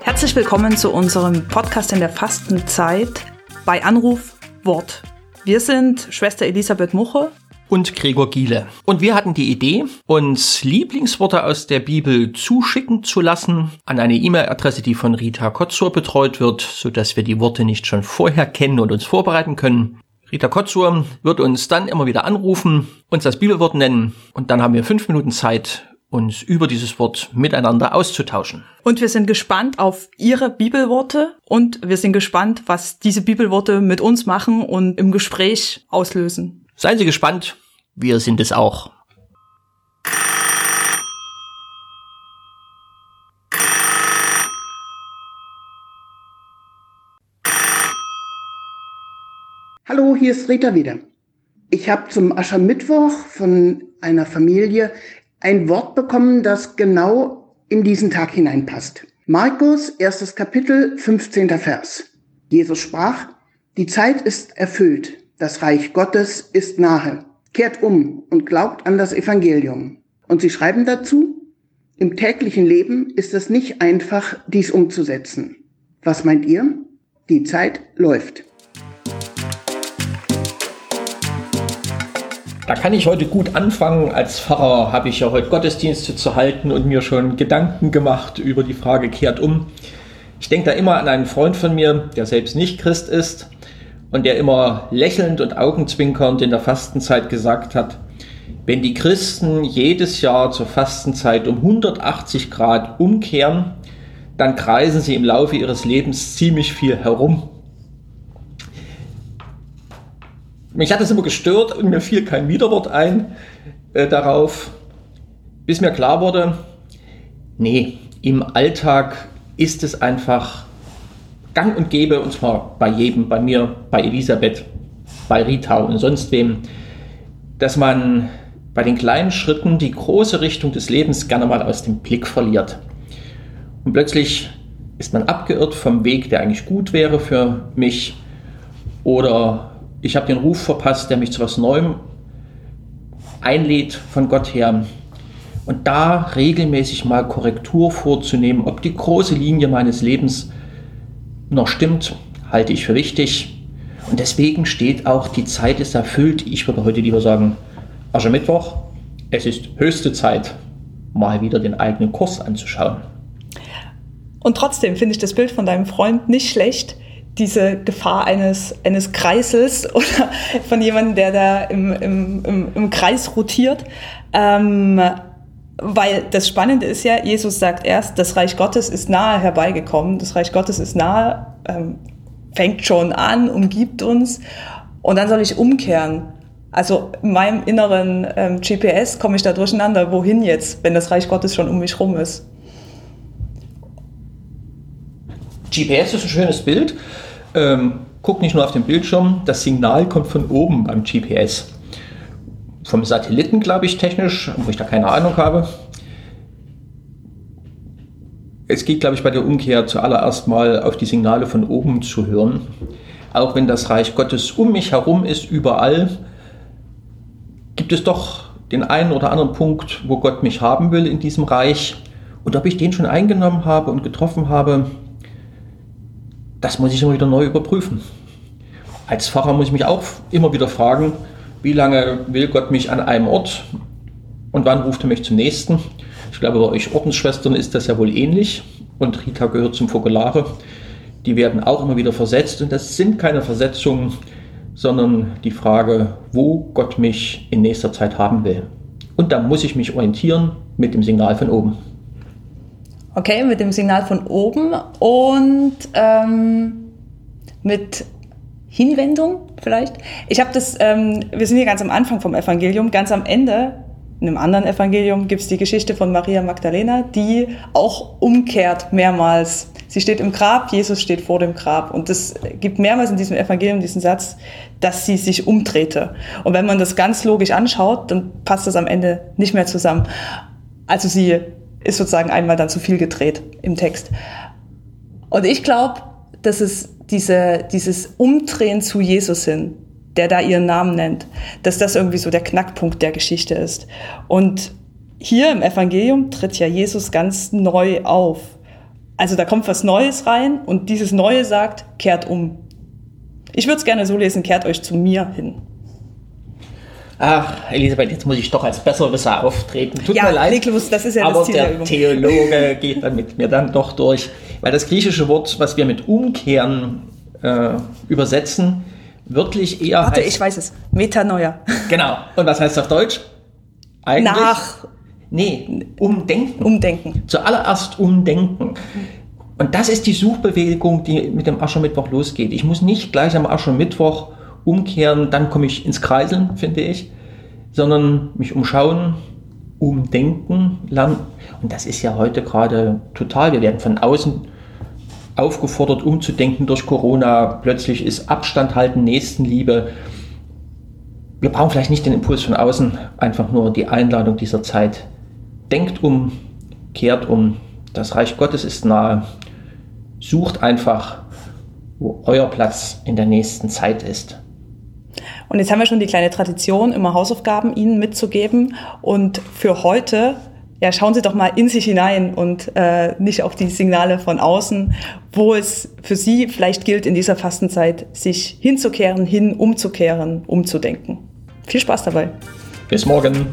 Herzlich willkommen zu unserem Podcast in der Fastenzeit bei Anruf Wort. Wir sind Schwester Elisabeth Muche und Gregor Giele. Und wir hatten die Idee, uns Lieblingsworte aus der Bibel zuschicken zu lassen an eine E-Mail-Adresse, die von Rita Kotzur betreut wird, sodass wir die Worte nicht schon vorher kennen und uns vorbereiten können. Rita Kotzur wird uns dann immer wieder anrufen, uns das Bibelwort nennen und dann haben wir fünf Minuten Zeit, uns über dieses Wort miteinander auszutauschen. Und wir sind gespannt auf Ihre Bibelworte und wir sind gespannt, was diese Bibelworte mit uns machen und im Gespräch auslösen. Seien Sie gespannt wir sind es auch. Hallo, hier ist Rita wieder. Ich habe zum Aschermittwoch von einer Familie ein Wort bekommen, das genau in diesen Tag hineinpasst. Markus, erstes Kapitel, 15. Vers. Jesus sprach, die Zeit ist erfüllt, das Reich Gottes ist nahe. Kehrt um und glaubt an das Evangelium. Und sie schreiben dazu, im täglichen Leben ist es nicht einfach, dies umzusetzen. Was meint ihr? Die Zeit läuft. Da kann ich heute gut anfangen. Als Pfarrer habe ich ja heute Gottesdienste zu halten und mir schon Gedanken gemacht über die Frage kehrt um. Ich denke da immer an einen Freund von mir, der selbst nicht Christ ist und der immer lächelnd und augenzwinkernd in der Fastenzeit gesagt hat, wenn die Christen jedes Jahr zur Fastenzeit um 180 Grad umkehren, dann kreisen sie im Laufe ihres Lebens ziemlich viel herum. Mich hat das immer gestört und mir fiel kein Widerwort ein äh, darauf, bis mir klar wurde, nee, im Alltag ist es einfach gang und gäbe, und zwar bei jedem, bei mir, bei Elisabeth, bei Rita und sonst wem, dass man bei den kleinen Schritten die große Richtung des Lebens gerne mal aus dem Blick verliert. Und plötzlich ist man abgeirrt vom Weg, der eigentlich gut wäre für mich, oder ich habe den Ruf verpasst, der mich zu was Neuem einlädt von Gott her. Und da regelmäßig mal Korrektur vorzunehmen, ob die große Linie meines Lebens noch stimmt, halte ich für wichtig. Und deswegen steht auch, die Zeit ist erfüllt. Ich würde heute lieber sagen, Aschermittwoch, es ist höchste Zeit, mal wieder den eigenen Kurs anzuschauen. Und trotzdem finde ich das Bild von deinem Freund nicht schlecht, diese Gefahr eines, eines Kreises oder von jemandem, der da im, im, im, im Kreis rotiert. Ähm, weil das Spannende ist ja, Jesus sagt erst, das Reich Gottes ist nahe herbeigekommen, das Reich Gottes ist nahe, ähm, fängt schon an, umgibt uns und dann soll ich umkehren. Also in meinem inneren ähm, GPS komme ich da durcheinander, wohin jetzt, wenn das Reich Gottes schon um mich rum ist. GPS ist ein schönes Bild. Ähm, guck nicht nur auf den Bildschirm, das Signal kommt von oben beim GPS vom Satelliten, glaube ich, technisch, wo ich da keine Ahnung habe. Es geht, glaube ich, bei der Umkehr zuallererst mal auf die Signale von oben zu hören. Auch wenn das Reich Gottes um mich herum ist, überall, gibt es doch den einen oder anderen Punkt, wo Gott mich haben will in diesem Reich. Und ob ich den schon eingenommen habe und getroffen habe, das muss ich immer wieder neu überprüfen. Als Pfarrer muss ich mich auch immer wieder fragen, wie lange will Gott mich an einem Ort und wann ruft er mich zum nächsten? Ich glaube, bei euch Ordensschwestern ist das ja wohl ähnlich und Rita gehört zum Fokulare. Die werden auch immer wieder versetzt und das sind keine Versetzungen, sondern die Frage, wo Gott mich in nächster Zeit haben will. Und da muss ich mich orientieren mit dem Signal von oben. Okay, mit dem Signal von oben und ähm, mit Hinwendung vielleicht. Ich habe das, ähm, wir sind hier ganz am Anfang vom Evangelium, ganz am Ende, in einem anderen Evangelium gibt es die Geschichte von Maria Magdalena, die auch umkehrt mehrmals. Sie steht im Grab, Jesus steht vor dem Grab. Und es gibt mehrmals in diesem Evangelium diesen Satz, dass sie sich umdrehte. Und wenn man das ganz logisch anschaut, dann passt das am Ende nicht mehr zusammen. Also sie ist sozusagen einmal dann zu viel gedreht im Text. Und ich glaube, dass es diese, dieses Umdrehen zu Jesus hin, der da ihren Namen nennt, dass das irgendwie so der Knackpunkt der Geschichte ist. Und hier im Evangelium tritt ja Jesus ganz neu auf. Also da kommt was Neues rein und dieses Neue sagt, kehrt um. Ich würde es gerne so lesen, kehrt euch zu mir hin. Ach, Elisabeth, jetzt muss ich doch als Besserwisser auftreten. Tut ja, mir leid. Niklaus, das ist ja aber das Ziel der, der Theologe geht dann mit mir dann doch durch. Weil das griechische Wort, was wir mit umkehren äh, übersetzen, wirklich eher Warte, heißt, ich weiß es. Metanoia. Genau. Und was heißt das auf Deutsch? Eigentlich? Nach. Nee, umdenken. Umdenken. Zuallererst umdenken. Und das ist die Suchbewegung, die mit dem Aschermittwoch losgeht. Ich muss nicht gleich am Aschermittwoch umkehren, dann komme ich ins Kreiseln, finde ich, sondern mich umschauen, umdenken lernen. Und das ist ja heute gerade total. Wir werden von außen aufgefordert, umzudenken durch Corona. Plötzlich ist Abstand halten, Nächstenliebe. Wir brauchen vielleicht nicht den Impuls von außen, einfach nur die Einladung dieser Zeit. Denkt um, kehrt um. Das Reich Gottes ist nahe. Sucht einfach, wo euer Platz in der nächsten Zeit ist. Und jetzt haben wir schon die kleine Tradition, immer Hausaufgaben Ihnen mitzugeben. Und für heute, ja, schauen Sie doch mal in sich hinein und äh, nicht auf die Signale von außen, wo es für Sie vielleicht gilt, in dieser Fastenzeit sich hinzukehren, hin umzukehren, umzudenken. Viel Spaß dabei. Bis morgen.